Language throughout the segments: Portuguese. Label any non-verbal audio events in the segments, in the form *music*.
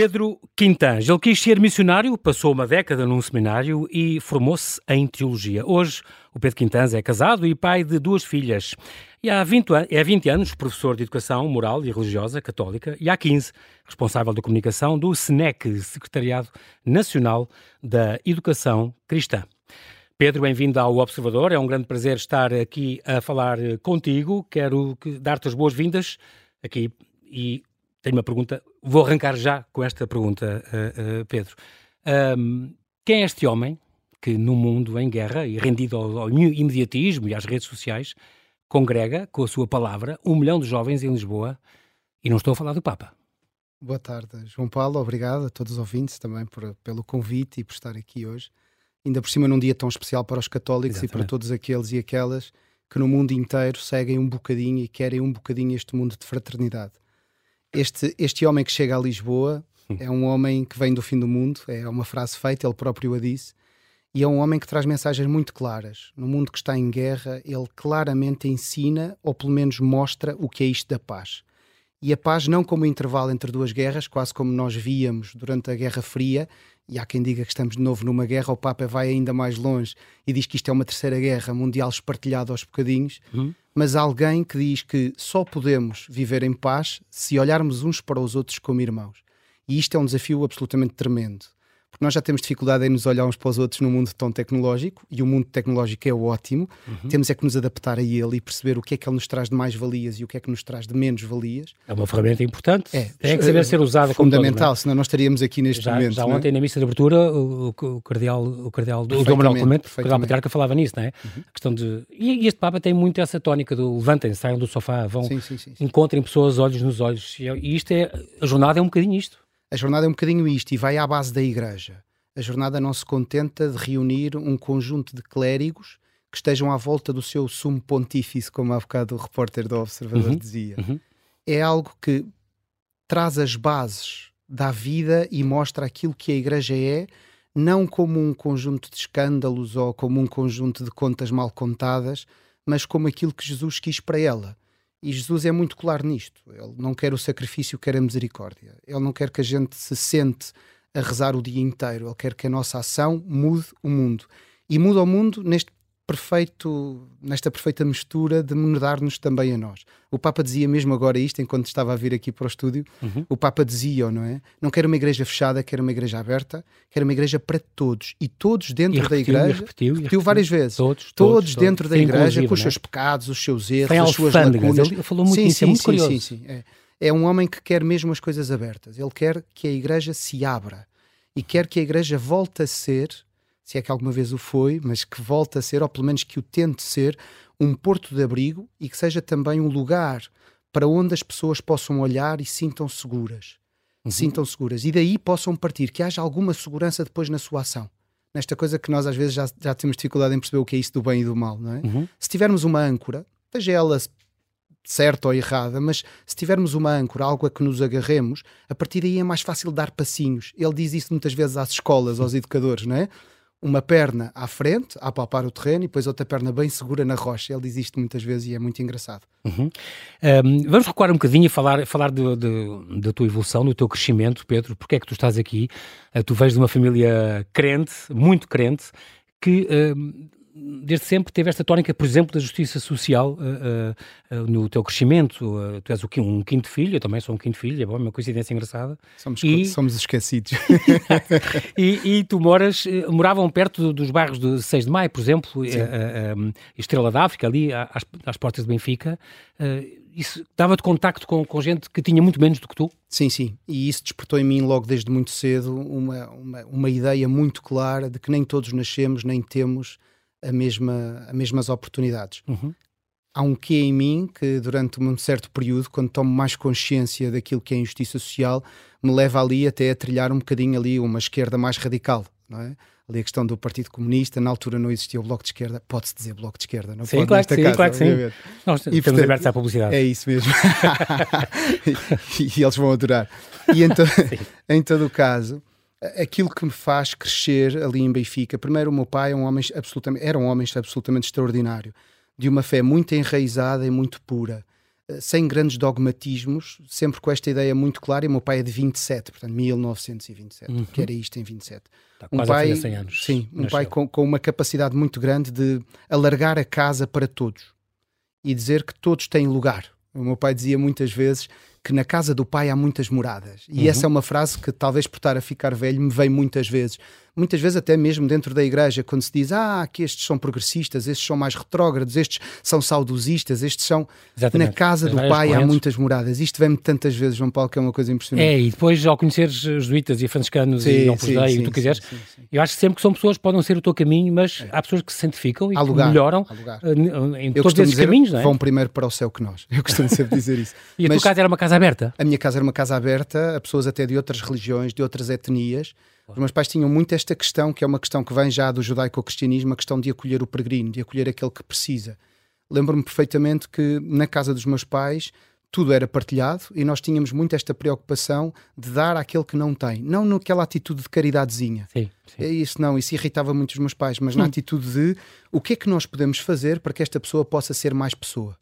Pedro Quintans. Ele quis ser missionário, passou uma década num seminário e formou-se em teologia. Hoje, o Pedro Quintans é casado e pai de duas filhas. E há 20, é há 20 anos professor de Educação Moral e Religiosa Católica e há 15 responsável da comunicação do SNEC, Secretariado Nacional da Educação Cristã. Pedro, bem-vindo ao Observador. É um grande prazer estar aqui a falar contigo. Quero dar-te as boas-vindas aqui e tenho uma pergunta. Vou arrancar já com esta pergunta, uh, uh, Pedro. Um, quem é este homem que, no mundo em guerra e rendido ao, ao, imediatismo e às redes sociais, congrega com a sua palavra um milhão de jovens em Lisboa? E não estou a falar do Papa. Boa tarde, João Paulo. Obrigado a todos os ouvintes também por, pelo convite e por estar aqui hoje. Ainda por cima, num dia tão especial para os católicos Exatamente. e para todos aqueles e aquelas que no mundo inteiro seguem um bocadinho e querem um bocadinho este mundo de fraternidade este, este homem que chega a Lisboa é um homem que vem do fim do mundo, é uma frase feita, ele próprio a disse, e é um homem que traz mensagens muito claras. No mundo que está em guerra, ele claramente ensina, ou pelo menos mostra, o que é isto da paz. E a paz não como intervalo entre duas guerras, quase como nós víamos durante a Guerra Fria, e há quem diga que estamos de novo numa guerra, o Papa vai ainda mais longe e diz que isto é uma terceira guerra mundial espartilhada aos bocadinhos, uhum. mas alguém que diz que só podemos viver em paz se olharmos uns para os outros como irmãos. E isto é um desafio absolutamente tremendo porque nós já temos dificuldade em nos olhar uns para os outros num mundo tão tecnológico, e o mundo tecnológico é ótimo, uhum. temos é que nos adaptar a ele e perceber o que é que ele nos traz de mais valias e o que é que nos traz de menos valias. É uma ferramenta importante, é, tem que saber ser usada fundamental, como todo, senão nós estaríamos aqui neste já, momento. Já é? ontem é? na missa de abertura o, o cardeal, o cardeal, o Dom Manuel Clemente, o cardeal patriarca falava nisso, não é? Uhum. A questão de, e, este Papa tem muito essa tónica do levantem, saiam do sofá, vão, sim, sim, sim, encontrem pessoas olhos nos olhos, e isto é, a jornada é um bocadinho isto. A jornada é um bocadinho isto e vai à base da igreja a jornada não se contenta de reunir um conjunto de clérigos que estejam à volta do seu sumo pontífice, como há bocado o repórter do Observador uhum, dizia. Uhum. É algo que traz as bases da vida e mostra aquilo que a Igreja é, não como um conjunto de escândalos ou como um conjunto de contas mal contadas, mas como aquilo que Jesus quis para ela. E Jesus é muito claro nisto. Ele não quer o sacrifício, quer a misericórdia. Ele não quer que a gente se sente a rezar o dia inteiro. Ele quer que a nossa ação mude o mundo. E muda o mundo neste perfeito, nesta perfeita mistura de mudar-nos também a nós. O Papa dizia mesmo agora isto, enquanto estava a vir aqui para o estúdio, uhum. o Papa dizia, não é? Não quero uma igreja fechada, quero uma igreja aberta, quero uma igreja para todos. E todos dentro e repetiu, da igreja, repetiu, repetiu, repetiu várias vezes, todos, todos, todos dentro todos. da igreja, com os seus é? pecados, os seus erros, as suas lacunas. Ele falou muito sim, nisso, é sim, é muito sim, curioso. Sim, sim, é. é um homem que quer mesmo as coisas abertas. Ele quer que a igreja se abra e quer que a Igreja volte a ser, se é que alguma vez o foi, mas que volte a ser, ou pelo menos que o tente ser, um porto de abrigo e que seja também um lugar para onde as pessoas possam olhar e sintam seguras. Uhum. Sintam seguras. E daí possam partir, que haja alguma segurança depois na sua ação. Nesta coisa que nós às vezes já, já temos dificuldade em perceber o que é isso do bem e do mal, não é? Uhum. Se tivermos uma âncora, seja ela certa ou errada, mas se tivermos uma âncora, algo a que nos agarremos, a partir daí é mais fácil dar passinhos. Ele diz isso muitas vezes às escolas, aos educadores, não é? Uma perna à frente, a palpar o terreno, e depois outra perna bem segura na rocha. Ele diz isto muitas vezes e é muito engraçado. Uhum. Um, vamos recuar um bocadinho e falar, falar de, de, da tua evolução, do teu crescimento, Pedro. Porque é que tu estás aqui? Uh, tu vens de uma família crente, muito crente, que desde sempre teve esta tónica, por exemplo, da justiça social uh, uh, no teu crescimento. tu és o? Um quinto filho, eu também sou um quinto filho, é bom, é uma coincidência engraçada. Somos, e... somos esquecidos. *laughs* e, e, tu moras, moravam perto dos bairros de 6 de Maio, por exemplo, Estrela da África, ali às, às portas de Benfica. isso dava-te contacto com, com gente que tinha muito menos do que tu? Sim, sim. E isso despertou em mim logo desde muito cedo uma, uma, uma ideia muito clara de que nem todos nascemos, nem temos a mesma, as mesmas oportunidades. Uhum. Há um quê em mim que, durante um certo período, quando tomo mais consciência daquilo que é injustiça social, me leva ali até a trilhar um bocadinho ali uma esquerda mais radical, não é? Ali a questão do Partido Comunista, na altura não existia o Bloco de Esquerda, pode-se dizer Bloco de Esquerda, não sim, pode claro que sim, casa, claro que sim. Nós e, estamos abertos à publicidade. É isso mesmo. *laughs* *laughs* e, e, eles vão adorar. E então, em todo o caso, aquilo que me faz crescer ali em Benfica. Primeiro, o meu pai é um homem absolutamente, era um homem absolutamente extraordinário, de uma fé muito enraizada e muito pura. eh, sem grandes dogmatismos, sempre com esta ideia muito clara. E o meu pai é de 27, portanto, 1927, uhum. que era isto em 27. Está um pai, 100 anos. Sim, um pai com, com uma capacidade muito grande de alargar a casa para todos e dizer que todos têm lugar. O meu pai dizia muitas vezes que na casa do pai há muitas moradas. E uhum. essa é uma frase que, talvez por estar a ficar velho, me vem muitas vezes muitas vezes até mesmo dentro da igreja, quando se diz ah, que estes são progressistas, estes são mais retrógrados, estes são saudosistas, estes são. Exatamente. Na casa do pai correntes. há muitas moradas. Isto vem-me tantas vezes, João Paulo, que é uma coisa impressionante. É, e depois ao conheceres jesuítas e franciscanos sim, e não Dei e o que tu quiseres, sim, sim, eu acho que sempre que são pessoas podem ser o teu caminho, mas é. há pessoas que se santificam e há que lugar, melhoram eh, em eu todos esses dizer, caminhos, não é? Vão primeiro para o céu que nós. Eu costumo sempre dizer isso. *laughs* e mas a tua casa era uma casa aberta? A minha casa era uma casa aberta a pessoas até de outras religiões, de outras etnias. Os meus pais tinham muito esta questão, que é uma questão que vem já do judaico-cristianismo, a questão de acolher o peregrino, de acolher aquele que precisa. Lembro-me perfeitamente que na casa dos meus pais tudo era partilhado e nós tínhamos muito esta preocupação de dar àquele que não tem. Não naquela atitude de caridadezinha. Sim, sim. É isso, não. Isso irritava muito os meus pais, mas hum. na atitude de o que é que nós podemos fazer para que esta pessoa possa ser mais pessoa.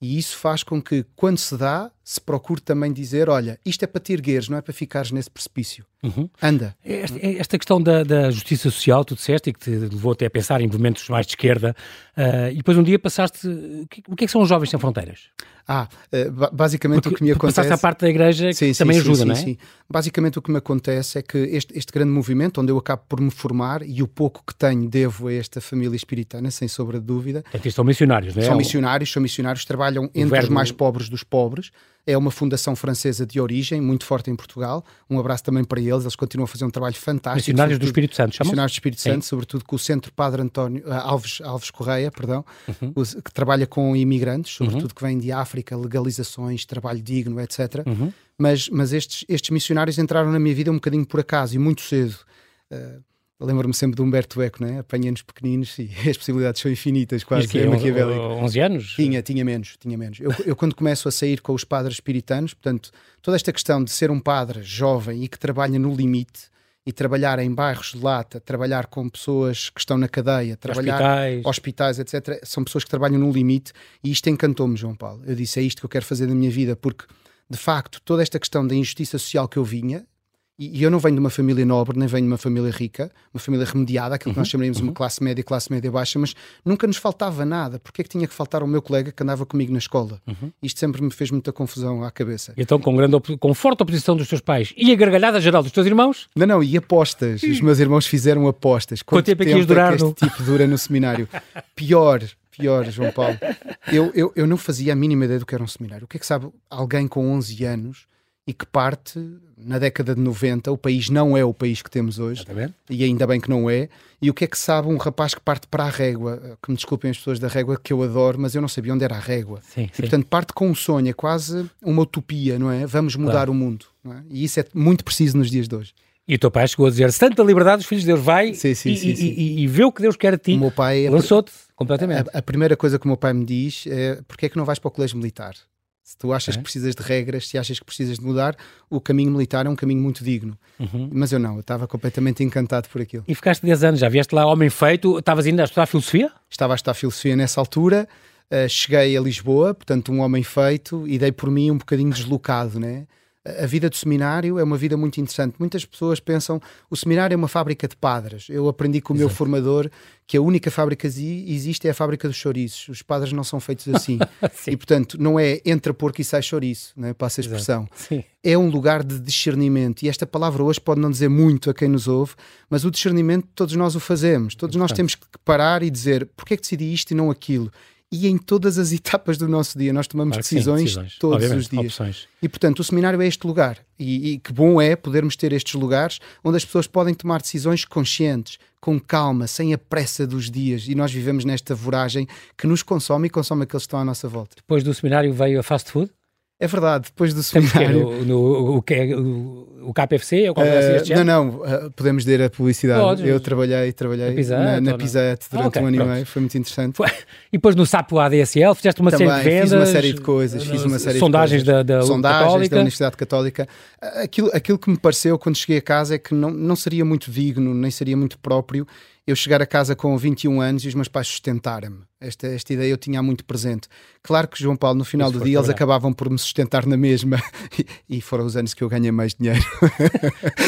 E isso faz com que, quando se dá, se procure também dizer: olha, isto é para te ergueres, não é para ficares nesse precipício. Uhum. Anda. Esta, esta questão da, da, justiça social, tu disseste, e que te levou até a pensar em movimentos mais de esquerda, uh, e depois um dia passaste. O que, é que são os Jovens Sem Fronteiras? Ah, uh, basicamente porque, o que me acontece. Passaste à parte da igreja sim, que sim, também sim, ajuda, não é? Sim. Basicamente o que me acontece é que este, este grande movimento, onde eu acabo por me formar e o pouco que tenho devo a esta família espiritana, sem sombra de dúvida. Portanto, são missionários, não é? São missionários, são missionários, trabalham entre os mais pobres dos pobres é uma fundação francesa de origem, muito forte em Portugal. Um abraço também para eles, eles continuam a fazer um trabalho fantástico. Missionários do Espírito Santo, chamam Missionários do Espírito Sim. Santo, sobretudo com o Centro Padre António uh, Alves, Alves Correia, perdão, uhum. que trabalha com imigrantes, sobretudo uhum. que vêm de África, legalizações, trabalho digno, etc. Uhum. Mas, mas estes, estes missionários entraram na minha vida um bocadinho por acaso e muito cedo. Uh, Lembro-me sempre de Humberto Eco, né? apanha-nos pequeninos e *laughs* as possibilidades são infinitas, quase. Que, é Maquiavélico. 11 anos? Tinha, tinha menos, tinha menos. Eu, eu, quando começo a sair com os padres espiritanos, portanto, toda esta questão de ser um padre jovem e que trabalha no limite e trabalhar em bairros de lata, trabalhar com pessoas que estão na cadeia, trabalhar hospitais, hospitais etc., são pessoas que trabalham no limite e isto encantou-me, João Paulo. Eu disse, é isto que eu quero fazer da minha vida, porque de facto toda esta questão da injustiça social que eu vinha, e, eu não venho de uma família nobre, nem venho de uma família rica, uma família remediada, aquilo que nós uhum, chamaríamos uhum. uma classe média, classe média baixa, mas nunca nos faltava nada. Porque é que tinha que faltar ao meu colega que andava comigo na escola? Uhum. Isto sempre me fez muita confusão à cabeça. E então, com, grande com forte oposição dos teus pais e a gargalhada geral dos teus irmãos? Não, não, e apostas. Os meus irmãos fizeram apostas. Quanto, Quanto tempo, tempo é que durar? É que este tipo dura no seminário? Pior, pior, João Paulo. Eu, eu, eu não fazia a mínima ideia do que era um seminário. O que é que sabe alguém com 11 anos e que parte na década de 90. O país não é o país que temos hoje, e ainda bem que não é. E o que é que sabe um rapaz que parte para a régua? Que me desculpem as pessoas da régua, que eu adoro, mas eu não sabia onde era a régua. Sim, e sim. portanto parte com um sonho, é quase uma utopia, não é? Vamos mudar claro. o mundo. É? E isso é muito preciso nos dias de hoje. E o teu pai chegou a dizer: se tanta liberdade, os filhos de Deus vai sim, sim, e, sim, e, e, vê o que Deus quer a ti. O meu pai lançou-te completamente. A, a, primeira coisa que o meu pai me diz é: porque é que não vais para o colégio militar? Se tu achas é. que precisas de regras, se achas que precisas de mudar, o caminho militar é um caminho muito digno. Uhum. Mas eu não, eu estava completamente encantado por aquilo. E ficaste 10 anos, já vieste lá homem feito, estavas ainda a estudar filosofia? Estava a estudar filosofia nessa altura, uh, cheguei a Lisboa, portanto um homem feito, e dei por mim um bocadinho deslocado, né? A vida do seminário é uma vida muito interessante. Muitas pessoas pensam o seminário é uma fábrica de padres. Eu aprendi com o meu formador que a única fábrica que existe é a fábrica dos chouriços. Os padres não são feitos assim. *laughs* e, portanto, não é entra porco e sai chouriço, né? passa a expressão. É um lugar de discernimento. E esta palavra hoje pode não dizer muito a quem nos ouve, mas o discernimento todos nós o fazemos. Todos nós temos que parar e dizer porque é que decidi isto e não aquilo e em todas as *laughs* etapas do nosso dia. Nós tomamos claro decisões, sim, decisões, todos Obviamente, os dias. Opções. E portanto, o seminário é este lugar. E, e, que bom é podermos ter estes lugares onde as pessoas podem tomar decisões conscientes, com calma, sem a pressa dos dias. E nós vivemos nesta voragem que nos consome e consome aqueles que estão à nossa volta. Depois do seminário veio a fast food? É verdade, depois do seminário. No, no, o, que é, o, o KFC? É o uh, não, não, uh, podemos dizer a publicidade. Podes. Eu trabalhei, trabalhei na Pizzette, na, na durante ah, okay, um ano pronto. e meio, foi muito interessante. Foi. E depois no SAPO ADSL fizeste uma Também, série de vendas. fiz uma série de coisas, fiz uma série sondagens de coisas. Da, da sondagens Católica. da Universidade Católica. Aquilo, aquilo que me pareceu quando cheguei a casa é que não, não seria muito digno, nem seria muito próprio eu chegar a casa com 21 anos e os meus pais sustentarem-me. Esta, esta ideia eu tinha muito presente. Claro que João Paulo, no final Isso do dia, eles acabavam por me sustentar na mesma *laughs* e, e, foram os anos que eu ganhei mais dinheiro.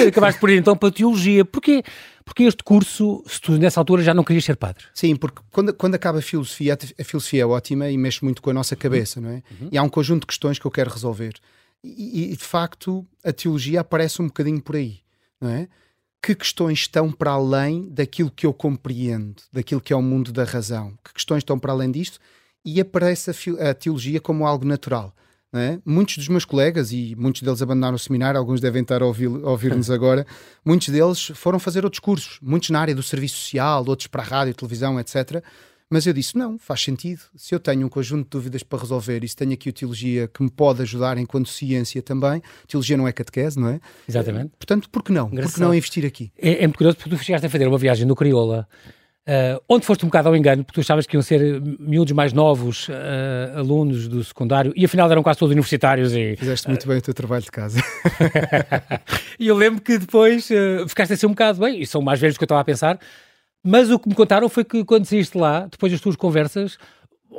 Acabaste por ir então para a teologia. Porquê, porque este curso, se tu nessa altura já não querias ser padre? Sim, porque quando, quando acaba a filosofia, a filosofia é ótima e mexe muito com a nossa cabeça, não é? Uhum. E há um conjunto de questões que eu quero resolver. E, e de facto, a teologia aparece um bocadinho por aí, não é? Que questões estão para além daquilo que eu compreendo, daquilo que é o mundo da razão? Que questões estão para além disto? E aparece a, a teologia como algo natural. É? Muitos dos meus colegas, e muitos deles abandonaram o seminário, alguns devem estar a ouvir-nos ouvir *laughs* agora, muitos deles foram fazer outros cursos, muitos na área do serviço social, outros para a rádio, televisão, etc. Mas eu disse: não, faz sentido. Se eu tenho um conjunto de dúvidas para resolver e se tenho aqui a teologia que me pode ajudar enquanto ciência também, teologia não é catequese, não é? Exatamente. Portanto, por que não? Engraçado. Por que não investir aqui? É, é muito curioso porque tu chegaste a fazer uma viagem no Crioula. Uh, onde foste um bocado ao engano, porque tu achavas que iam ser miúdos mais novos, uh, alunos do secundário, e afinal eram quase todos universitários. E, Fizeste muito uh, bem o teu trabalho de casa. *laughs* e eu lembro que depois ficaste assim um bocado bem, e são mais velhos do que eu estava a pensar, mas o que me contaram foi que quando saíste lá, depois das tuas conversas,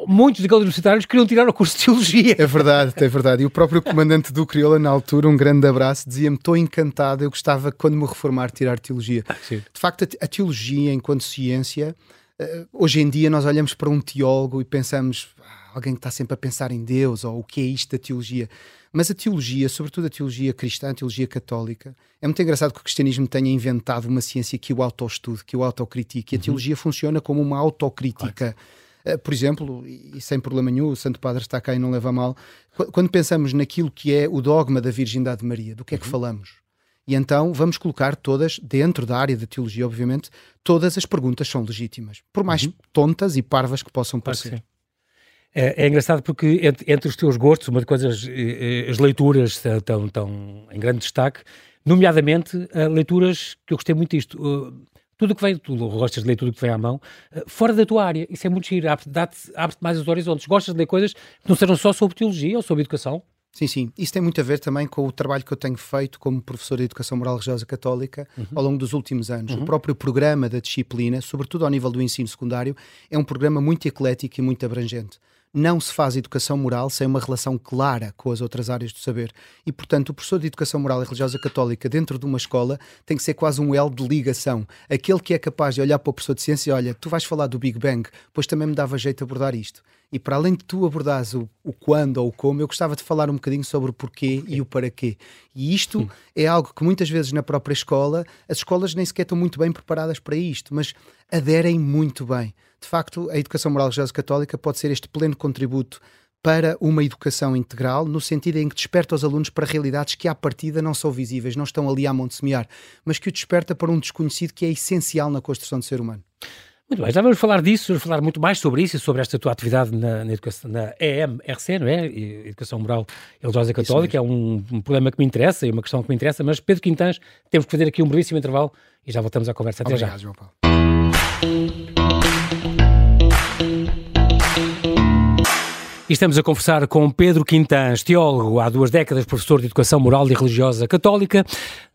muitos daqueles universitários queriam tirar o curso de Teologia. É verdade, é verdade. E o próprio comandante do Crioula, na altura, um grande abraço, dizia-me: Estou encantado, eu gostava, quando me reformar, tirar Teologia. Ah, de facto, a, Teologia, enquanto ciência, uh, hoje em dia nós olhamos para um teólogo e pensamos: ah, alguém que está sempre a pensar em Deus, ou o que é isto da Teologia. Mas a teologia, sobretudo a teologia cristã, a teologia católica, é muito engraçado que o cristianismo tenha inventado uma ciência que o autoestude, que o autocritique. E a uhum. teologia funciona como uma autocrítica. Claro. Por exemplo, e sem problema nenhum, o Santo Padre está cá e não leva mal, quando pensamos naquilo que é o dogma da Virgindade de Maria, do que é que uhum. falamos? E então vamos colocar todas, dentro da área da teologia, obviamente, todas as perguntas são legítimas, por mais uhum. tontas e parvas que possam parecer. É, é, engraçado porque entre, entre, os teus gostos, uma das coisas, eh, eh, as leituras estão, estão em grande destaque, nomeadamente eh, leituras que eu gostei muito disto. tudo que vem, tu gostas de ler tudo que vem à mão, fora da tua área, isso é muito giro, abre-te abre mais os horizontes. Gostas de ler coisas que não sejam só sobre teologia ou sobre educação? Sim, sim. Isso tem muito a ver também com o trabalho que eu tenho feito como professor de Educação Moral Religiosa Católica uhum. ao longo dos últimos anos. Uhum. O próprio programa da disciplina, sobretudo ao nível do ensino secundário, é um programa muito eclético e muito abrangente não se faz educação moral sem uma relação clara com as outras áreas do saber. E, portanto, o professor de educação moral e religiosa católica dentro de uma escola tem que ser quase um elo de ligação. Aquele que é capaz de olhar para o professor de ciência e olha, tu vais falar do Big Bang, pois também me dava jeito abordar isto. E para além de tu abordares o, o quando ou o como, eu gostava de falar um bocadinho sobre o porquê e o para quê. E isto hum. é algo que muitas vezes na própria escola, as escolas nem sequer estão muito bem preparadas para isto, mas aderem muito bem. De facto, a educação moral religiosa católica pode ser este pleno contributo para uma educação integral, no sentido em que desperta os alunos para realidades que à partida não são visíveis, não estão ali a monte semear, mas que o desperta para um desconhecido que é essencial na construção do ser humano. Muito bem, já vamos falar disso, vamos falar muito mais sobre isso e sobre esta tua atividade na, na, educação, na EMRC, não é? Educação Moral Religiosa Católica, é um, um, problema que me interessa e uma questão que me interessa, mas Pedro Quintãs, temos que fazer aqui um brevíssimo intervalo e já voltamos à conversa. Até Obrigado, já. João Paulo. E estamos a conversar com Pedro Quintãs, teólogo, há duas décadas professor de Educação Moral e Religiosa Católica,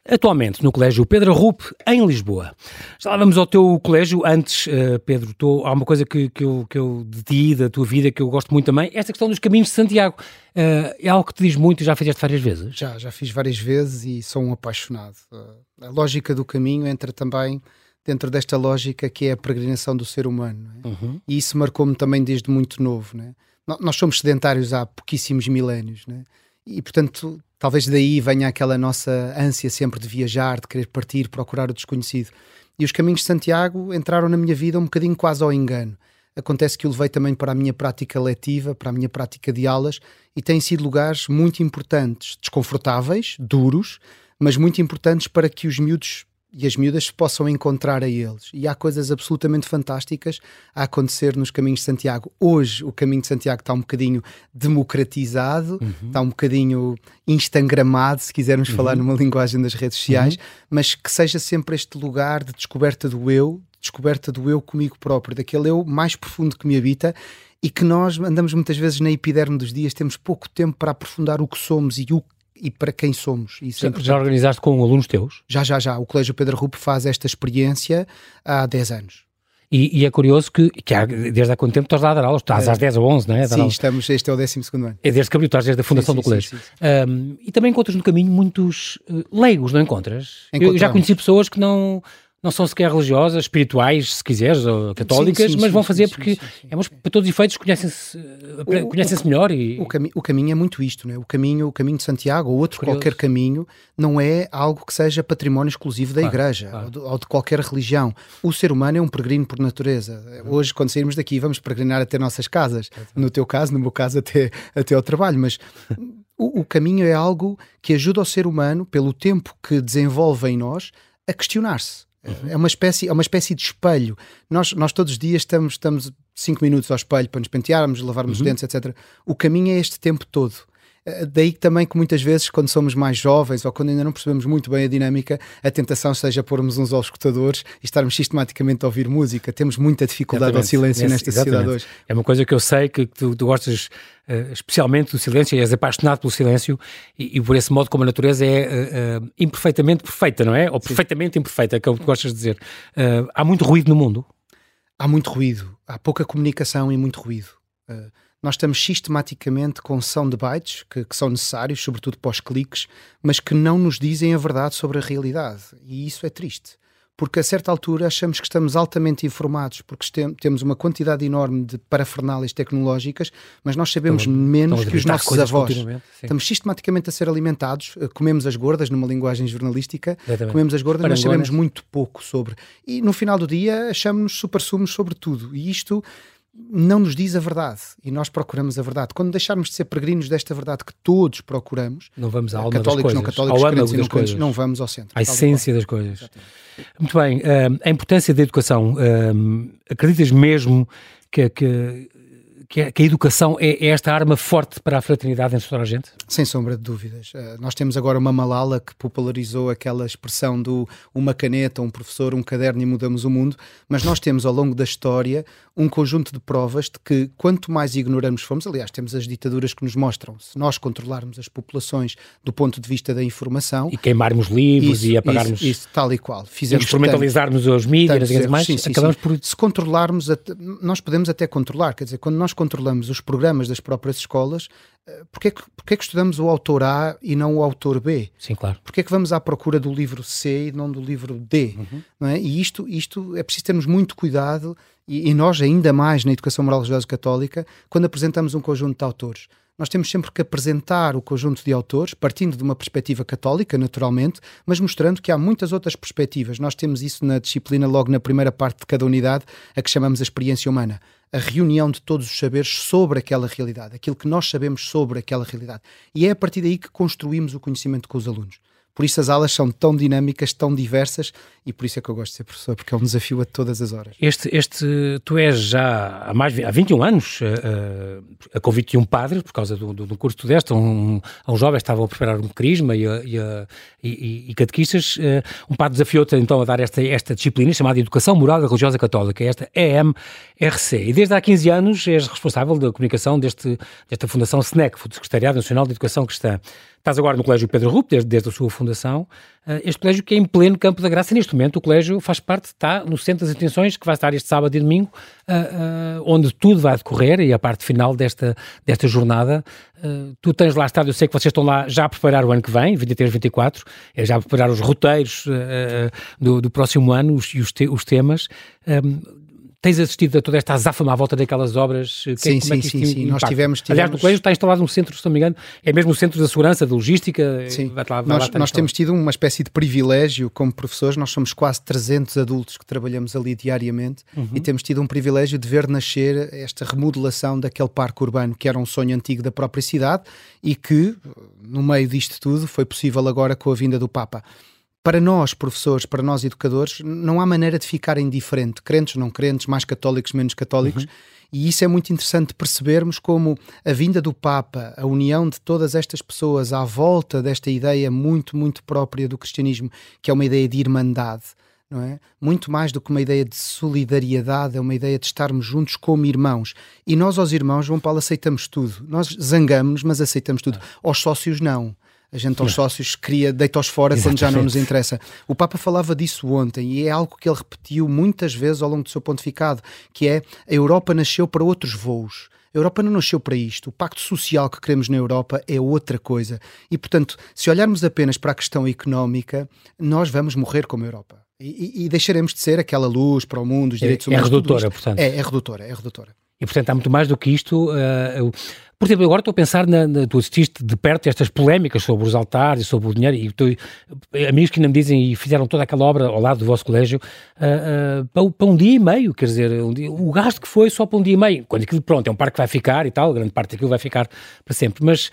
atualmente no Colégio Pedro Rupe, em Lisboa. Já lá vamos ao teu colégio. Antes, uh, Pedro, tô, há uma coisa que, que, eu, que eu de ti, da tua vida, que eu gosto muito também, esta questão dos caminhos de Santiago. Uh, é algo que te diz muito e já fizeste várias vezes? Já, já fiz várias vezes e sou um apaixonado. Uh, a lógica do caminho entra também dentro desta lógica que é a peregrinação do ser humano. É? Uhum. E isso marcou-me também desde muito novo. Né? Nós somos sedentários há pouquíssimos milénios. Né? E, portanto, talvez daí venha aquela nossa ânsia sempre de viajar, de querer partir, procurar o desconhecido. E os caminhos de Santiago entraram na minha vida um bocadinho quase ao engano. Acontece que o levei também para a minha prática letiva, para a minha prática de aulas, e têm sido lugares muito importantes, desconfortáveis, duros, mas muito importantes para que os miúdos e as miúdas possam encontrar a eles. E há coisas absolutamente fantásticas a acontecer nos caminhos de Santiago. Hoje o caminho de Santiago está um bocadinho democratizado, uhum. está um bocadinho instagramado, se quisermos uhum. falar numa linguagem das redes sociais, uhum. mas que seja sempre este lugar de descoberta do eu, descoberta do eu comigo próprio, daquele eu mais profundo que me habita e que nós andamos muitas vezes na epiderme dos dias, temos pouco tempo para aprofundar o que somos e o e para quem somos. Isso é já, já organizaste com alunos teus? Já, já, já. O Colégio Pedro Rupo faz esta experiência há 10 anos. E, e, é curioso que, que há, desde há quanto tempo estás lá a dar aulas? Estás é. às 10 ou 11, não é? Sim, estamos, este é o 12 ano. É desde que abriu, estás desde a fundação sim, sim, do colégio. Sim, um, e também encontras no caminho muitos uh, leigos, não encontras? Eu já conheci pessoas que não não são sequer religiosas, espirituais, se quiseres, ou católicas, sim, sim, mas vão fazer sim, porque, é, mas, para todos os efeitos, conhecem-se conhecem melhor. E... O, cami o caminho é muito isto, né? o, caminho, o caminho de Santiago, ou outro Curioso. qualquer caminho, não é algo que seja património exclusivo da claro, Igreja claro. Ou, de, ou, de, qualquer religião. O ser humano é um peregrino por natureza. Uhum. Hoje, quando sairmos daqui, vamos peregrinar até nossas casas. No teu caso, no meu caso, até, até ao trabalho, mas. O, o caminho é algo que ajuda o ser humano, pelo tempo que desenvolve em nós, a questionar-se Uhum. É, uma espécie, é uma espécie de espelho. Nós, nós todos os dias estamos, estamos cinco minutos ao espelho para nos pentearmos, lavarmos uhum. os dentes, etc. O caminho é este tempo todo. Eh, daí também que muitas vezes, quando somos mais jovens ou quando ainda não percebemos muito bem a dinâmica, a tentação seja pormos uns aos escutadores e estarmos sistematicamente a ouvir música. Temos muita dificuldade exatamente. ao silêncio nesta exatamente. sociedade hoje. É uma coisa que eu sei que tu, tu gostas uh, especialmente do silêncio e és apaixonado pelo silêncio e, e, por esse modo como a natureza é uh, uh, imperfeitamente perfeita, não é? Ou Sim. perfeitamente imperfeita, que é o que gostas de dizer. há muito ruído no mundo? Há muito ruído. Há pouca comunicação e muito ruído. Uh, nós estamos sistematicamente com soundbites que, que são necessários, sobretudo pós-cliques, mas que não nos dizem a verdade sobre a realidade. E isso é triste. Porque a certa altura achamos que estamos altamente informados, porque temos uma quantidade enorme de parafernálias tecnológicas, mas nós sabemos estão, menos estão que os nossos avós. Estamos sistematicamente a ser alimentados, eh, comemos as gordas, numa linguagem jornalística, Exatamente. comemos as gordas, mas sabemos muito pouco sobre. E no final do dia achamos-nos super-sumos sobre tudo. E isto não nos diz a verdade e nós procuramos a verdade. Quando deixarmos de ser peregrinos desta verdade que todos procuramos, não vamos à alma católicos, das coisas, não católicos, ao crentes, não crentes, não vamos ao centro. À essência das coisas. Exatamente. Muito bem, uh, a importância da educação, uh, acreditas mesmo que, que que, a, que a educação é, é, esta arma forte para a fraternidade entre toda a gente? Sem sombra de dúvidas. Uh, nós temos agora uma Malala que popularizou aquela expressão do uma caneta, um professor, um caderno e mudamos o mundo, mas nós temos ao longo da história um conjunto de provas de que quanto mais ignoramos fomos, aliás, temos as ditaduras que nos mostram, se nós controlarmos as populações do ponto de vista da informação... E queimarmos livros isso, e apagarmos... Isso, isso, tal e qual. Fizemos instrumentalizarmos tanto, os mídias e mais, sim, sim, acabamos sim. por... Se controlarmos, nós podemos até controlar, quer dizer, quando nós controlamos os programas das próprias escolas, eh, porque é, que, porque é que estudamos o autor A e não o autor B? Sim, claro. Porque é que vamos à procura do livro C e não do livro D? Uhum. Não é? E isto, isto é preciso termos muito cuidado, e, e nós ainda mais na educação moral religiosa católica, quando apresentamos um conjunto de autores nós temos sempre que apresentar o conjunto de autores, partindo de uma perspectiva católica, naturalmente, mas mostrando que há muitas outras perspectivas. Nós temos isso na disciplina, logo na primeira parte de cada unidade, a que chamamos a experiência humana. A reunião de todos os saberes sobre aquela realidade, aquilo que nós sabemos sobre aquela realidade. E é a partir daí que construímos o conhecimento com os alunos. Por isso as aulas são tão dinâmicas, tão diversas e por isso é que eu gosto de ser professor, porque é um desafio a todas as horas. Este, este tu és já há, mais, há 21 anos uh, a convite de um padre, por causa do, do, do curso que tu deste, um, a um jovem estavam a preparar um crisma e, e, e, e catequistas, uh, um padre desafiou-te então a dar esta, esta disciplina chamada Educação Moral e Religiosa Católica, esta EMRC. E desde há 15 anos és responsável da comunicação deste, desta Fundação SNEC, Secretariado Nacional de Educação Cristã. Estás agora no Colégio Pedro Rupo, desde, desde a sua fundação. Uh, este colégio que é em pleno campo da graça. Neste momento, o colégio faz parte, está no centro das atenções, que vai estar este sábado e domingo, uh, uh, onde tudo vai decorrer e a parte final desta, desta jornada. tu tens lá estado, eu sei que vocês estão lá já a preparar o ano que vem, 23, 24, é já a preparar os roteiros do, do, próximo ano os, os, te, os temas. Tens assistido a toda esta azáfama à volta daquelas obras? Sim, sim, é sim, sim, sim. Nós tivemos, tivemos... Aliás, no colégio está instalado um centro, se não me engano, é mesmo o centro da segurança, da logística. Sim, vai lá, vai nós, nós temos tido uma espécie de privilégio como professores, nós somos quase 300 adultos que trabalhamos ali diariamente uhum. e temos tido um privilégio de ver nascer esta remodelação daquele parque urbano que era um sonho antigo da própria cidade e que, no meio disto tudo, foi possível agora com a vinda do Papa para nós, professores, para nós, educadores, não há maneira de ficar indiferente, crentes, não crentes, mais católicos, menos católicos. Uhum. E isso é muito interessante percebermos como a vinda do Papa, a união de todas estas pessoas à volta desta ideia muito, muito própria do cristianismo, que é uma ideia de irmandade, não é? Muito mais do que uma ideia de solidariedade, é uma ideia de estarmos juntos como irmãos. E nós, aos irmãos, João Paulo, aceitamos tudo. Nós zangamos, mas aceitamos tudo. Aos sócios, não. A gente aos sócios cria, deita-os fora Exatamente. quando já não nos interessa. O Papa falava disso ontem e é algo que ele repetiu muitas vezes ao longo do seu pontificado, que é a Europa nasceu para outros voos. A Europa não nasceu para isto. O pacto social que queremos na Europa é outra coisa. E, portanto, se olharmos apenas para a questão económica, nós vamos morrer como Europa. E, e, deixaremos de ser aquela luz para o mundo, os é, direitos é, humanos. É redutora, portanto. É, é redutora, é redutora. E, portanto, há muito mais do que isto. Uh, por exemplo, agora estou a pensar, na, na, tu assististe de perto estas polémicas sobre os altares e sobre o dinheiro, e tu, amigos que ainda me dizem e fizeram toda aquela obra ao lado do vosso colégio uh, uh, para, para, um dia e meio, quer dizer, um dia, o gasto que foi só para um dia e meio, quando aquilo, pronto, é um parque que vai ficar e tal, grande parte daquilo vai ficar para sempre, mas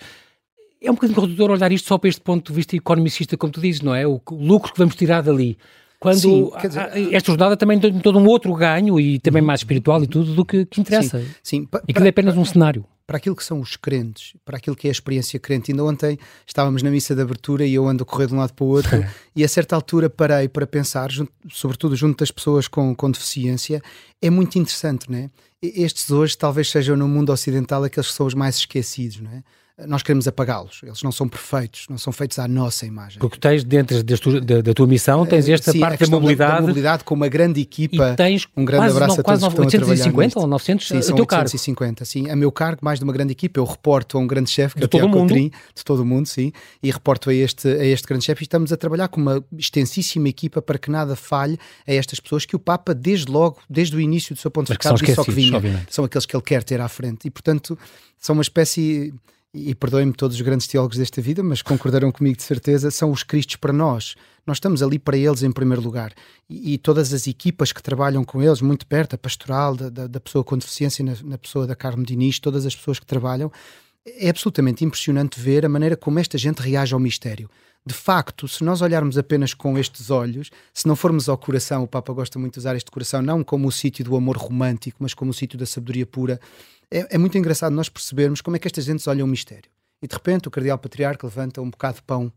é um bocadinho redutor olhar isto só para este ponto de vista economicista, como tu dizes, não é? O, o lucro que vamos tirar dali quando sim, dizer, esta jornada também tem todo um outro ganho e também mais espiritual e tudo do que, que interessa. Sim, sim. Pa, Aquilo é apenas um cenário. Para aquilo que são os crentes, para aquilo que é a experiência crente. Ainda ontem estávamos na missa de abertura e eu ando a correr de um lado para o outro *laughs* e a certa altura parei para pensar, junto, sobretudo junto das pessoas com, com deficiência, é muito interessante, não é? Estes hoje talvez sejam no mundo ocidental aqueles que são os mais esquecidos, não é? Nós queremos apagá-los. Eles não são perfeitos, não são feitos à nossa imagem. Porque tens, dentro da, da tua missão, tens esta Sim, parte da mobilidade. Da, da, mobilidade com uma grande equipa. E tens um grande quase, abraço não, a todos quase que estão 850 ou 900 sim, são 850, sim. A meu cargo, mais de uma grande equipa, eu reporto a um grande chefe, que é o Tiago de todo o mundo, sim, e reporto a este, a este grande chefe e estamos a trabalhar com uma extensíssima equipa para que nada falhe a estas pessoas que o Papa, desde logo, desde o início do seu ponto de vista, disse só que vinha. Obviamente. São aqueles que ele quer ter à frente. E, portanto, são uma espécie e perdoem-me todos os grandes teólogos desta vida, mas concordarão comigo de certeza, são os Cristos para nós. Nós estamos ali para eles em primeiro lugar. E, e todas as equipas que trabalham com eles, muito perto, a pastoral, da, da, da pessoa com deficiência, na, na, pessoa da Carmo Diniz, todas as pessoas que trabalham, é absolutamente impressionante ver a maneira como esta gente reage ao mistério. De facto, se nós olharmos apenas com estes olhos, se não formos ao coração, o Papa gosta muito de usar este coração, não como o sítio do amor romântico, mas como o sítio da sabedoria pura, é, é, muito engraçado nós percebermos como é que estas gentes olham o mistério. E de repente o cardeal patriarca levanta um bocado de pão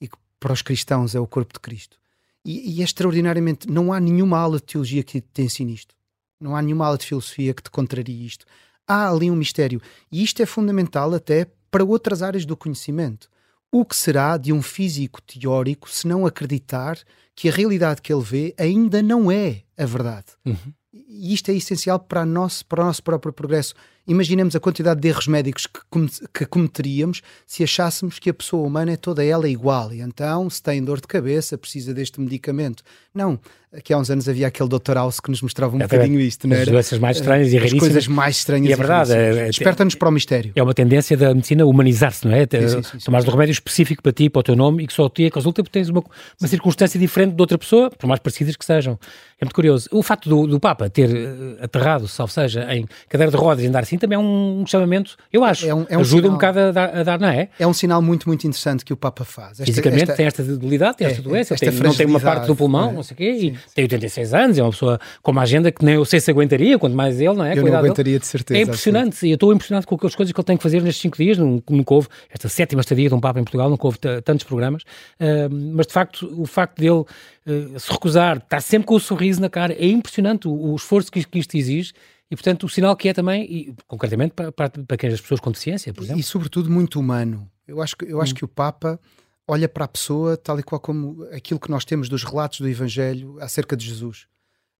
e que para os cristãos é o corpo de Cristo. E, e é extraordinariamente, não há nenhuma aula de teologia que te ensine isto. Não há nenhuma aula de filosofia que te contrarie isto. Há ali um mistério. E isto é fundamental até para outras áreas do conhecimento. O que será de um físico teórico se não acreditar que a realidade que ele vê ainda não é a verdade? Uhum. E isto é essencial para, nosso, para o nosso próprio progresso. Imaginemos a quantidade de erros médicos que, que cometeríamos se achássemos que a pessoa humana é toda ela igual. E então, se tem dor de cabeça, precisa deste medicamento. Não. Aqui há uns anos havia aquele Dr. House que nos mostrava um é bocadinho isto, não era? As doenças mais estranhas e As coisas mais estranhas e é verdade. É, é, Desperta-nos para o mistério. É uma tendência da medicina humanizar-se, não é? Tomares um remédio específico para ti, para o teu nome e que só te a consulta porque tens uma, uma circunstância diferente de outra pessoa, por mais parecidas que sejam. É muito curioso. O facto do, do Papa ter uh, aterrado, salvo seja, em cadeira de rodas e andar assim, também é um chamamento, eu acho. É um, é um Ajuda sinal, um bocado a dar, a dar, não é? É um sinal muito, muito interessante que o Papa faz. Esta, Fisicamente esta, tem esta debilidade, tem esta é, doença, esta tem, não tem uma parte do pulmão, é? não sei o quê, sim, e sim. tem 86 anos, é uma pessoa com uma agenda que nem eu sei se aguentaria, quanto mais ele, não é? Eu Cuidado não aguentaria de certeza. É impressionante, e eu estou impressionado com aquelas coisas que ele tem que fazer nestes 5 dias, nunca houve, esta sétima estadia de um Papa em Portugal, nunca houve tantos programas, uh, mas de facto, o facto dele uh, se recusar, estar sempre com o sorriso na cara, é impressionante o, o esforço que, que isto exige e, portanto, o sinal que é também, e, concretamente, para, para, para quem as pessoas com deficiência, por exemplo. E, sobretudo, muito humano. Eu acho que, eu acho hum. que o Papa olha para a pessoa tal e qual como aquilo que nós temos dos relatos do Evangelho acerca de Jesus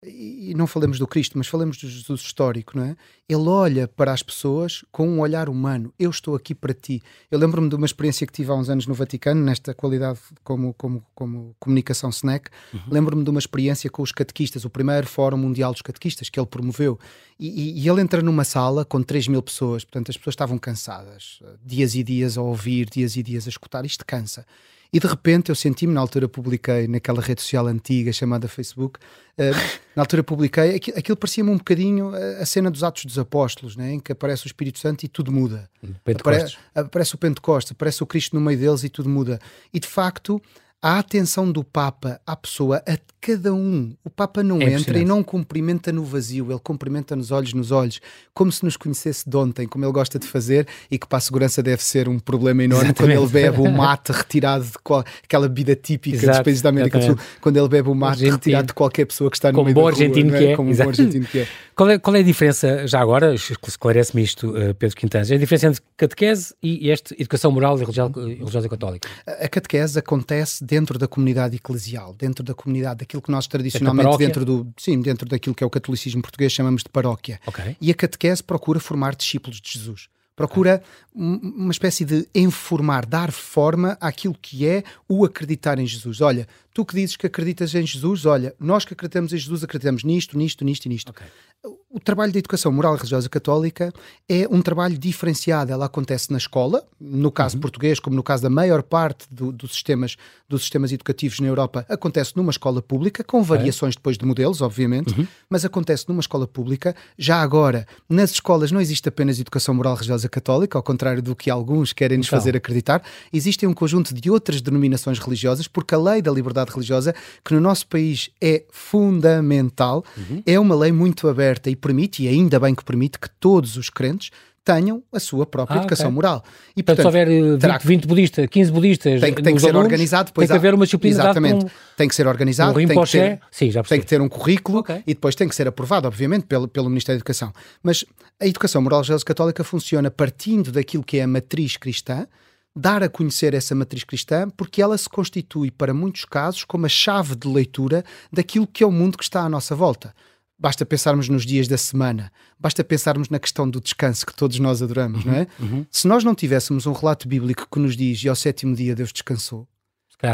e não falamos do Cristo, mas falamos do Jesus histórico, não é? Ele olha para as pessoas com um olhar humano. Eu estou aqui para ti. Eu lembro-me de uma experiência que tive há uns anos no Vaticano, nesta qualidade como, como, como comunicação SNEC. Uhum. Lembro-me de uma experiência com os catequistas, o primeiro Fórum Mundial dos Catequistas que ele promoveu. E, e, e ele entra numa sala com 3 mil pessoas, portanto as pessoas estavam cansadas, dias e dias a ouvir, dias e dias a escutar. Isto cansa. E de repente eu senti-me, na altura publiquei naquela rede social antiga chamada Facebook, uh, *laughs* na altura publiquei, aquilo, aquilo parecia-me um bocadinho a, a, cena dos Atos dos Apóstolos, né, em que aparece o Espírito Santo e tudo muda. Apare, aparece o Pentecoste, aparece o Cristo no meio deles e tudo muda. E de facto a atenção do Papa à pessoa, a cada um. O Papa não é entra e não cumprimenta no vazio, ele cumprimenta nos olhos nos olhos, como se nos conhecesse de ontem, como ele gosta de fazer e que para a segurança deve ser um problema enorme Exatamente. quando ele bebe o mate retirado de qual, aquela bebida típica Exato. dos países da América do Sul, quando ele bebe o mate argentino. retirado de qualquer pessoa que está no como meio bom da argentino rua, que é. Como um bom argentino que é. Qual é, qual é a diferença, já agora, esclarece-me isto, uh, Pedro Quintanges, a diferença entre catequese e este educação moral e religiosa católica? A catequese acontece dentro da comunidade eclesial, dentro da comunidade, daquilo que nós tradicionalmente dentro do sim, dentro daquilo que é o catolicismo português chamamos de paróquia. Okay. E a catequese procura formar discípulos de Jesus. Procura uma espécie de informar, dar forma àquilo que é o acreditar em Jesus. Olha, tu que dizes que acreditas em Jesus, olha, nós que acreditamos em Jesus acreditamos nisto, nisto, nisto e nisto. Okay. O trabalho da educação moral e religiosa católica é um trabalho diferenciado. Ela acontece na escola, no caso uhum. português, como no caso da maior parte do, dos, sistemas, dos sistemas educativos na Europa, acontece numa escola pública, com variações depois de modelos, obviamente, uhum. mas acontece numa escola pública. Já agora, nas escolas não existe apenas educação moral e religiosa católica, ao contrário do que alguns querem nos então. fazer acreditar. Existem um conjunto de outras denominações religiosas, porque a lei da liberdade religiosa, que no nosso país é fundamental, uhum. é uma lei muito aberta e permite, e ainda bem que permite, que todos os crentes tenham a sua própria ah, educação okay. moral. E, portanto, portanto, se houver 20, que, 20 budistas, 15 budistas, tem, tem que ser alunos, organizado. Depois tem que haver uma disciplina. Exatamente. Um, tem que ser organizado, tem, que ter, Sim, tem que ter um currículo okay. e depois tem que ser aprovado, obviamente, pelo, pelo Ministério da Educação. Mas a educação moral religiosa católica funciona partindo daquilo que é a matriz cristã, dar a conhecer essa matriz cristã, porque ela se constitui, para muitos casos, como a chave de leitura daquilo que é o mundo que está à nossa volta. Basta pensarmos nos dias da semana, basta pensarmos na questão do descanso que todos nós adoramos, uhum, não é? Uhum. Se nós não tivéssemos um relato bíblico que nos diz e ao sétimo dia Deus descansou,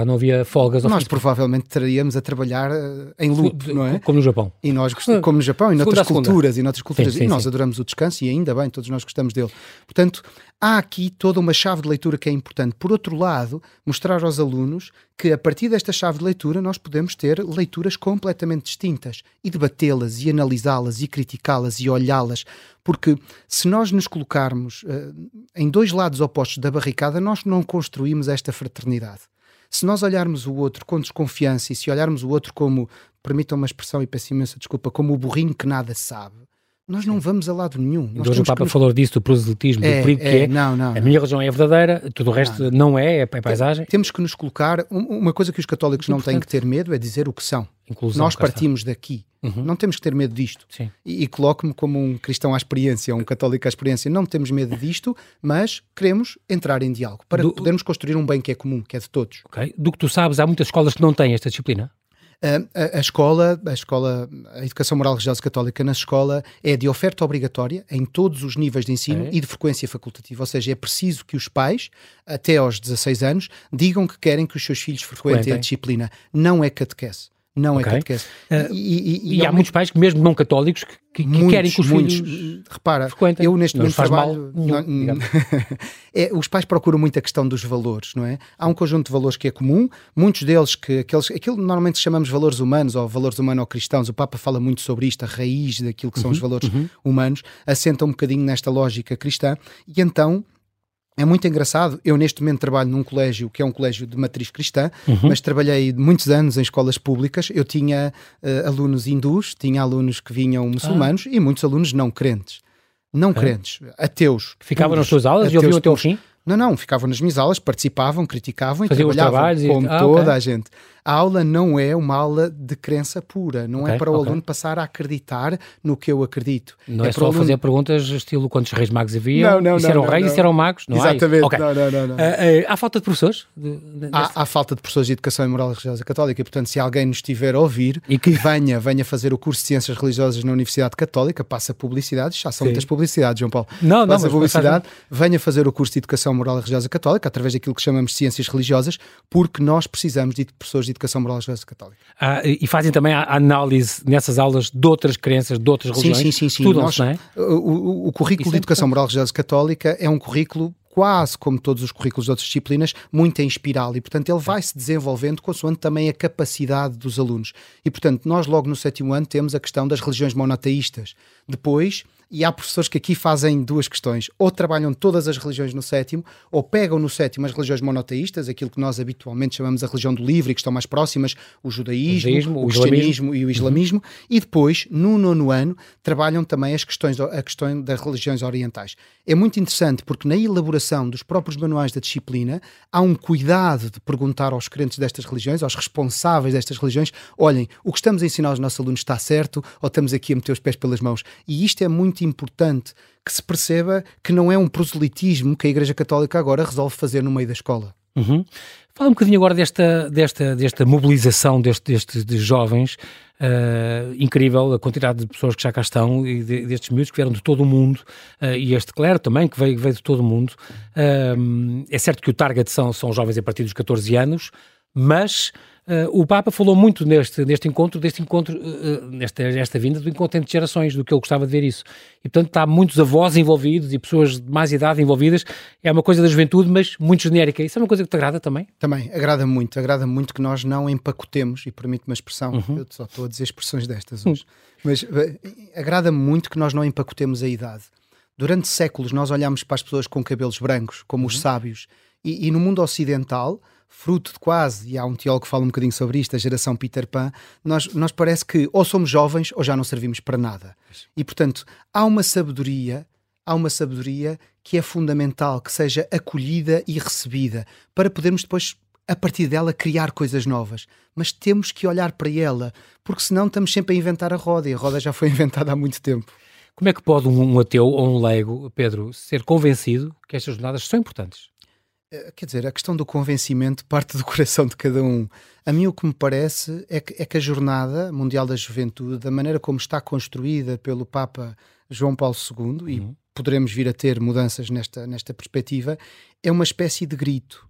Não havia folgas. Nós provavelmente estaríamos a trabalhar uh, em loop, não é? Como no Japão. E nós, como no Japão, e noutras culturas, e noutras culturas. Sim, sim, e nós sim. adoramos o descanso e ainda bem, todos nós gostamos dele. Portanto, há aqui toda uma chave de leitura que é importante. Por outro lado, mostrar aos alunos que a partir desta chave de leitura nós podemos ter leituras completamente distintas e debatê-las e analisá-las e criticá-las e olhá-las. Porque se nós nos colocarmos uh, em dois lados opostos da barricada, nós não construímos esta fraternidade. Se nós olharmos o outro com desconfiança e se olharmos o outro como, permitam uma expressão e peço imensa desculpa, como o burrinho que nada sabe, nós não vamos a lado nenhum. Nós hoje o Papa nos... falou disso, do proselitismo, é, do perigo é, que é. Não, não, a minha religião é verdadeira, tudo o resto não, não é, é paisagem. Temos que nos colocar. Uma coisa que os católicos não têm que ter medo é dizer o que são. Inclusão, Nós partimos está. daqui. Uhum. Não temos que ter medo disto. Sim. E, e coloco-me como um cristão à experiência, um católico à experiência. Não temos medo disto, mas queremos entrar em diálogo para Do... podermos construir um bem que é comum, que é de todos. Okay. Do que tu sabes, há muitas escolas que não têm esta disciplina? A, a, escola, a escola, a educação moral religiosa católica na escola é de oferta obrigatória em todos os níveis de ensino é. e de frequência facultativa, ou seja, é preciso que os pais, até aos 16 anos, digam que querem que os seus filhos frequentem, frequentem. a disciplina. Não é catequese. Não é okay. é catequese. Uh, e, e, e, há muitos pais, mesmo não católicos, que, que, muitos, querem que os muitos, filhos repara, frequentem. Eu neste não momento trabalho... Mal, não, *laughs* é, os pais procuram muito a questão dos valores, não é? Há um conjunto de valores que é comum, muitos deles que aqueles, aquilo normalmente chamamos valores humanos ou valores humano-cristãos, o Papa fala muito sobre isto, a raiz daquilo que são uhum, os valores uhum. humanos, assenta um bocadinho nesta lógica cristã e então é muito engraçado. Eu, neste momento, trabalho num colégio que é um colégio de matriz cristã, uhum. mas trabalhei muitos anos em escolas públicas. Eu tinha uh, alunos hindus, tinha alunos que vinham muçulmanos ah. e muitos alunos não crentes. Não crentes, ateus. Ficavam nas suas aulas e ouviam até o fim? Não, não, ficavam nas minhas aulas, participavam, criticavam Faziam e trabalhavam como e... ah, toda okay. a gente. A aula não é uma aula de crença pura, não é okay, é para o okay. aluno passar a acreditar no que eu acredito. Não é, é só aluno... fazer perguntas estilo quantos reis magos havia, não, não, e se eram não, reis, não. e se eram magos, não Exatamente, okay. não, não, não. não. Uh, uh, há falta de professores? De, de, há, há, falta de professores de educação e moral religiosa católica e, portanto, se alguém nos estiver a ouvir, e que venha, venha fazer o curso de Ciências Religiosas na Universidade Católica, passa publicidades, já são Sim. muitas publicidades, João Paulo. Não, não, publicidade, venha fazer o curso de Educação Moral e Religiosa Católica Católica, através daquilo que chamamos de ciências religiosas, porque nós precisamos de professores de educação moral religiosa católica. Ah, e fazem também a análise nessas aulas de outras crenças, de outras religiões? Sim, sim, sim. sim. Nós, é? o, o, o, currículo de é educação moral religiosa católica é um currículo quase como todos os currículos de outras disciplinas, muito em espiral e, portanto, ele vai se desenvolvendo consoante também a capacidade dos alunos. E, portanto, nós logo no sétimo ano temos a questão das religiões monoteístas. Depois, e há professores que aqui fazem duas questões. Ou trabalham todas as religiões no sétimo, ou pegam no sétimo as religiões monoteístas, aquilo que nós habitualmente chamamos a religião do livre e que estão mais próximas, o judaísmo, o, judaísmo, o, o cristianismo e o islamismo, uhum. e depois, no nono ano, trabalham também as questões, a questão das religiões orientais. É muito interessante porque na elaboração dos próprios manuais da disciplina há um cuidado de perguntar aos crentes destas religiões, aos responsáveis destas religiões, olhem, o que estamos a ensinar aos nossos alunos está certo ou estamos aqui a meter os pés pelas mãos? E isto é muito importante que se perceba que não é um proselitismo que a Igreja Católica agora resolve fazer no meio da escola. Uhum. Fala um bocadinho agora desta, desta, desta mobilização deste, deste, de jovens. Uh, incrível a quantidade de pessoas que já cá estão e de, destes miúdos que vieram de todo o mundo uh, e este clero também que veio, veio de todo o mundo. Uh, é certo que o target são, são jovens a partir dos 14 anos, mas Uh, o Papa falou muito neste, neste encontro, deste encontro, uh, nesta, nesta vinda do encontro entre gerações, do que ele gostava de ver isso. E, portanto, está muitos avós envolvidos e pessoas de mais idade envolvidas. É uma coisa da juventude, mas muito genérica. Isso é uma coisa que te agrada também? Também, agrada muito. Agrada muito que nós não empacotemos, e permite uma expressão, uhum. eu só estou a dizer expressões destas hoje, *laughs* mas uh, agrada-me muito que nós não empacotemos a idade. Durante séculos nós olhamos para as pessoas com cabelos brancos, como uhum. os sábios, e, e no mundo ocidental fruto de quase, e há um teólogo que fala um bocadinho sobre isto, a geração Peter Pan, nós, nós parece que ou somos jovens ou já não servimos para nada. E portanto, há uma sabedoria, há uma sabedoria que é fundamental, que seja acolhida e recebida, para podermos depois a partir dela criar coisas novas. Mas temos que olhar para ela, porque senão estamos sempre a inventar a roda e a roda já foi *laughs* inventada há muito tempo. Como é que pode um, um ateu ou um leigo, Pedro, ser convencido que estas jornadas são importantes? Eh, quer dizer, a questão do convencimento parte do *laughs* coração de cada um. A mim o que me parece é que, é que a Jornada Mundial da Juventude, da maneira como está construída pelo Papa João Paulo II, uhum. e poderemos vir a ter mudanças nesta, nesta perspectiva, é uma espécie de grito.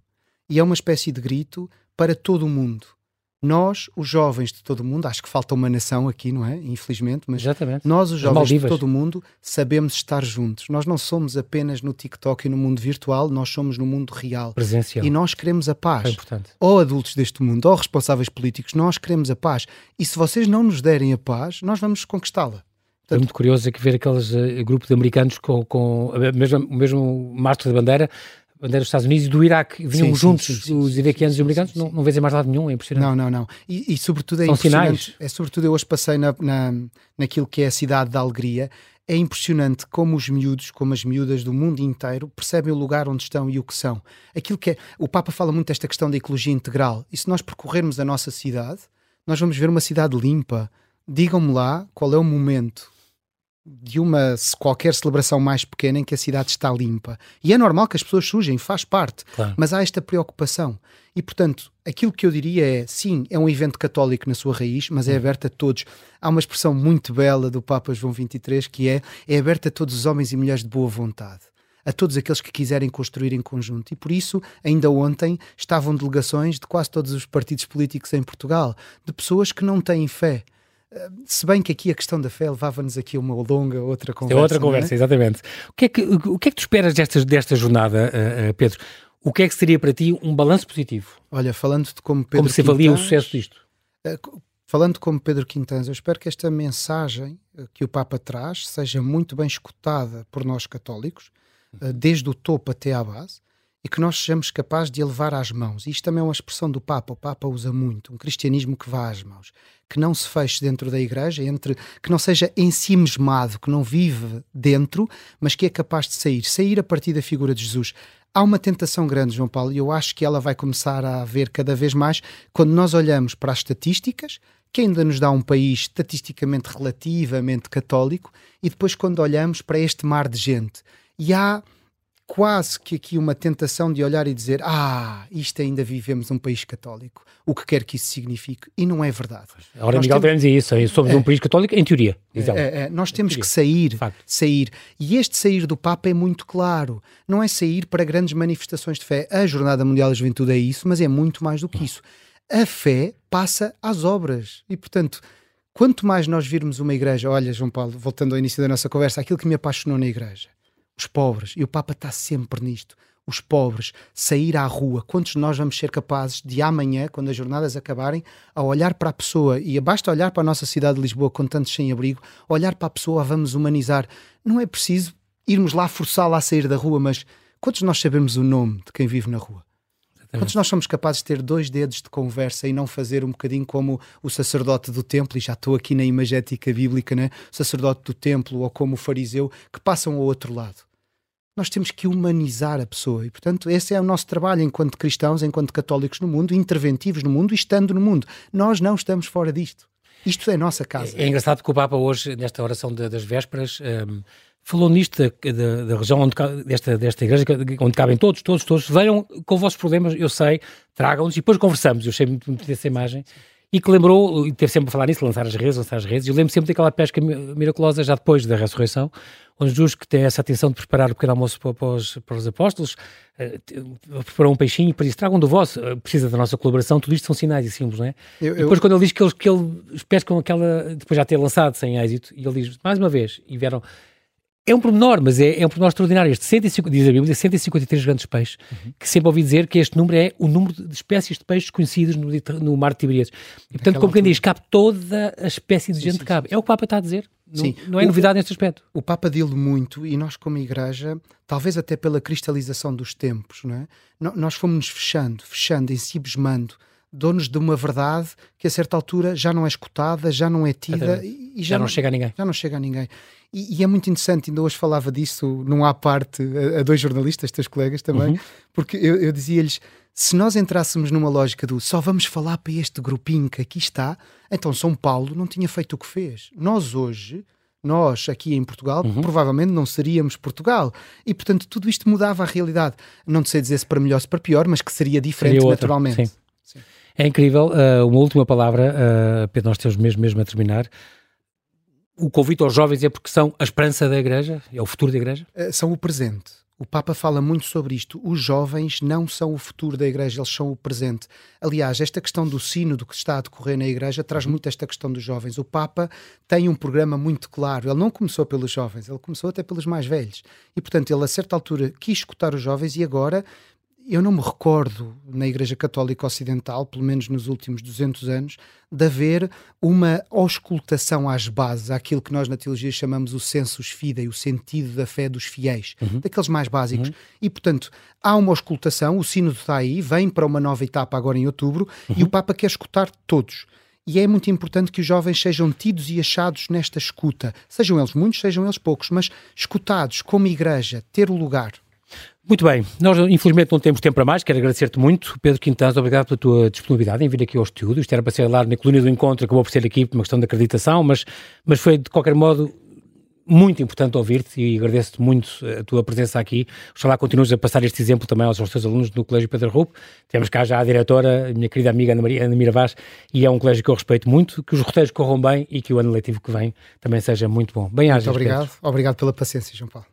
E é uma espécie de grito para todo o mundo nós, os jovens de todo o mundo, acho que falta uma nação aqui, não é? Infelizmente, mas Exatamente. nós, os jovens de todo o mundo, sabemos estar juntos. Nós não somos apenas no TikTok e no mundo virtual, nós somos no mundo real. Presencial. E nós queremos a paz. É importante. Ou adultos deste mundo, ou responsáveis políticos, nós queremos a paz. E se vocês não nos derem a paz, nós vamos conquistá-la. É muito curioso aqui ver aqueles uh, grupos de americanos com, com a mesma, o mesmo mastro da bandeira bandeira dos Estados Unidos e do Iraque, vinham sim, juntos sim, sim, os iraquianos e os americanos, não, não vês mais lado nenhum, é impressionante. Não, não, não. E, e sobretudo é São sinais. é sobretudo eu hoje passei na, na, naquilo que é a cidade da alegria, é impressionante como os miúdos, como as miúdas do mundo inteiro percebem o lugar onde estão e o que são. Aquilo que é, o Papa fala muito desta questão da ecologia integral, e se nós percorrermos a nossa cidade, nós vamos ver uma cidade limpa. Digam-me lá qual é o momento de uma qualquer celebração mais pequena em que a cidade está limpa. E é normal que as pessoas sujem, faz parte, claro. mas há esta preocupação. E, portanto, aquilo que eu diria é, sim, é um evento católico na sua raiz, mas é hum. aberto a todos. Há uma expressão muito bela do Papa João XXIII que é, é aberto a todos os homens e mulheres de boa vontade a todos aqueles que quiserem construir em conjunto. E por isso, ainda ontem, estavam delegações de quase todos os partidos políticos em Portugal, de pessoas que não têm fé, se bem que aqui a questão da fé levava-nos aqui a uma longa outra conversa. É outra conversa, é? exatamente. O que, é que, o que é que tu esperas desta, desta jornada, uh, uh, Pedro? O que é que seria para ti um balanço positivo? Olha, falando de como Pedro Como se avalia o sucesso disto? Uh, falando como Pedro Quintans, eu espero que esta mensagem que o Papa traz seja muito bem escutada por nós católicos, desde o topo até à base, e que nós sejamos capazes de elevar às mãos. Isto também é uma expressão do Papa, o Papa usa muito, um cristianismo que vá às mãos, que não se feche dentro da igreja, entre que não seja ensimismado, que não vive dentro, mas que é capaz de sair, sair a partir da figura de Jesus. Há uma tentação grande, João Paulo, e eu acho que ela vai começar a haver cada vez mais quando nós olhamos para as estatísticas, que ainda nos dá um país estatisticamente relativamente católico, e depois quando olhamos para este mar de gente. E há quase que aqui uma tentação de olhar e dizer: Ah, isto ainda vivemos num país católico, o que quer que isso signifique, e não é verdade. Nós Miguel temos... dizer isso, somos é, um país católico, em teoria. É, é, é, nós temos que sair, sair. E este sair do Papa é muito claro. Não é sair para grandes manifestações de fé. A Jornada Mundial da Juventude é isso, mas é muito mais do que isso. A fé passa às obras. E, portanto, quanto mais nós virmos uma igreja, olha, João Paulo, voltando ao início da nossa conversa, aquilo que me apaixonou na igreja os pobres. E o Papa está sempre nisto. os pobres, sair à rua. Quantos de nós vamos ser capazes de amanhã, quando as jornadas acabarem, a olhar para a pessoa, e basta olhar para a nossa cidade de Lisboa com tantos sem-abrigo, olhar para a pessoa, vamos humanizar. Não é preciso irmos lá forçá-la a sair da rua, mas quantos de nós sabemos o nome de quem vive na rua? Quantos nós somos capazes de ter dois dedos de conversa e não fazer um bocadinho como o sacerdote do templo, e já estou aqui na imagética bíblica, né? o sacerdote do templo ou como o fariseu, que passam ao outro lado? Nós temos que humanizar a pessoa e, portanto, esse é o nosso trabalho enquanto cristãos, enquanto católicos no mundo, interventivos no mundo e estando no mundo. Nós não estamos fora disto. Isto é a nossa casa. É, é engraçado que o Papa hoje, nesta oração de, das vésperas, um, falou nisto da, da, da, região onde, desta, desta igreja, onde cabem todos, todos, todos. Venham com os vossos problemas, eu sei, tragam-nos e depois conversamos. Eu achei muito, muito dessa imagem. E que lembrou, e teve sempre a falar nisso, lançar as redes, lançar as redes. Eu lembro sempre daquela pesca miraculosa já depois da ressurreição, onde Jesus que tem essa atenção de preparar o pequeno almoço para, para, os, para os apóstolos, uh, preparou um peixinho para isso, tragam do vosso, uh, precisa da nossa colaboração, tudo isto são sinais e símbolos, não é? Eu, depois eu... quando ele diz que eles, que eles pescam aquela, depois já ter lançado sem êxito, e ele diz, mais uma vez, e vieram é um pormenor, mas é, é um pormenor extraordinário. Este 150, diz a Bíblia, 153 grandes peixes, uhum. que sempre ouvi dizer que este número é o número de espécies de peixes conhecidos no, no mar de Tiberíades. E, portanto, como quem diz, cabe toda a espécie de sim, gente sim, cabe. Sim. É o que o Papa está a dizer. Sim. Não, não é o, novidade neste aspecto. O Papa dele muito, e nós como igreja, talvez até pela cristalização dos tempos, não é? nós fomos-nos fechando, fechando, ensibesmando, donos de uma verdade que a certa altura já não é escutada, já não é tida e, e já, já não, não, chega a ninguém. Já não chega a ninguém. E, e, é muito interessante, ainda hoje falava disso num à parte a, a dois jornalistas, teus colegas também, uhum. porque eu, eu dizia-lhes: se nós entrássemos numa lógica do só vamos falar para este grupinho que aqui está, então São Paulo não tinha feito o que fez. Nós hoje nós aqui em Portugal, uhum. provavelmente não seríamos Portugal. E portanto tudo isto mudava a realidade. Não sei dizer se para melhor ou para pior, mas que seria diferente seria naturalmente. Sim. Sim. É incrível. Uh, uma última palavra, uh, Pedro, nós temos mesmo, mesmo a terminar o convite aos jovens é porque são a esperança da Igreja? É o futuro da Igreja? Eh, são o presente. O Papa fala muito sobre isto. Os jovens não são o futuro da Igreja, eles são o presente. Aliás, esta questão do sino do que está a decorrer na Igreja traz uhum. muito esta questão dos jovens. O Papa tem um programa muito claro. Ele não começou pelos jovens, ele começou até pelos mais velhos. E, portanto, ele a certa altura quis escutar os jovens e agora eu não me recordo na Igreja Católica Ocidental, pelo menos nos últimos 200 anos, de haver uma auscultação às bases, àquilo que nós na teologia chamamos o sensus fidei, o sentido da fé dos fiéis, uhum. daqueles mais básicos. Uhum. E, portanto, há uma auscultação, o sínodo está aí, vem para uma nova etapa agora em outubro, uhum. e o Papa quer escutar todos. E é muito importante que os jovens sejam tidos e achados nesta escuta, sejam eles muitos, sejam eles poucos, mas escutados como igreja, ter o lugar. Muito bem, nós infelizmente não temos tempo para mais, quero agradecer-te muito, Pedro Quintanz, obrigado pela tua disponibilidade em vir aqui ao estúdio, isto era para ser lá na coluna do encontro, acabou por ser aqui por uma questão de acreditação, mas, mas foi de qualquer modo muito importante ouvir-te e agradeço-te muito a tua presença aqui. Oxalá continues a passar este exemplo também aos, teus alunos no Colégio Pedro Rupo. Temos cá já a diretora, a minha querida amiga Ana, Maria, Ana Mira Vaz, e é um colégio que eu respeito muito, que os roteiros corram bem e que o ano letivo que vem também seja muito bom. Bem Muito obrigado. Pedro. Obrigado pela paciência, João Paulo.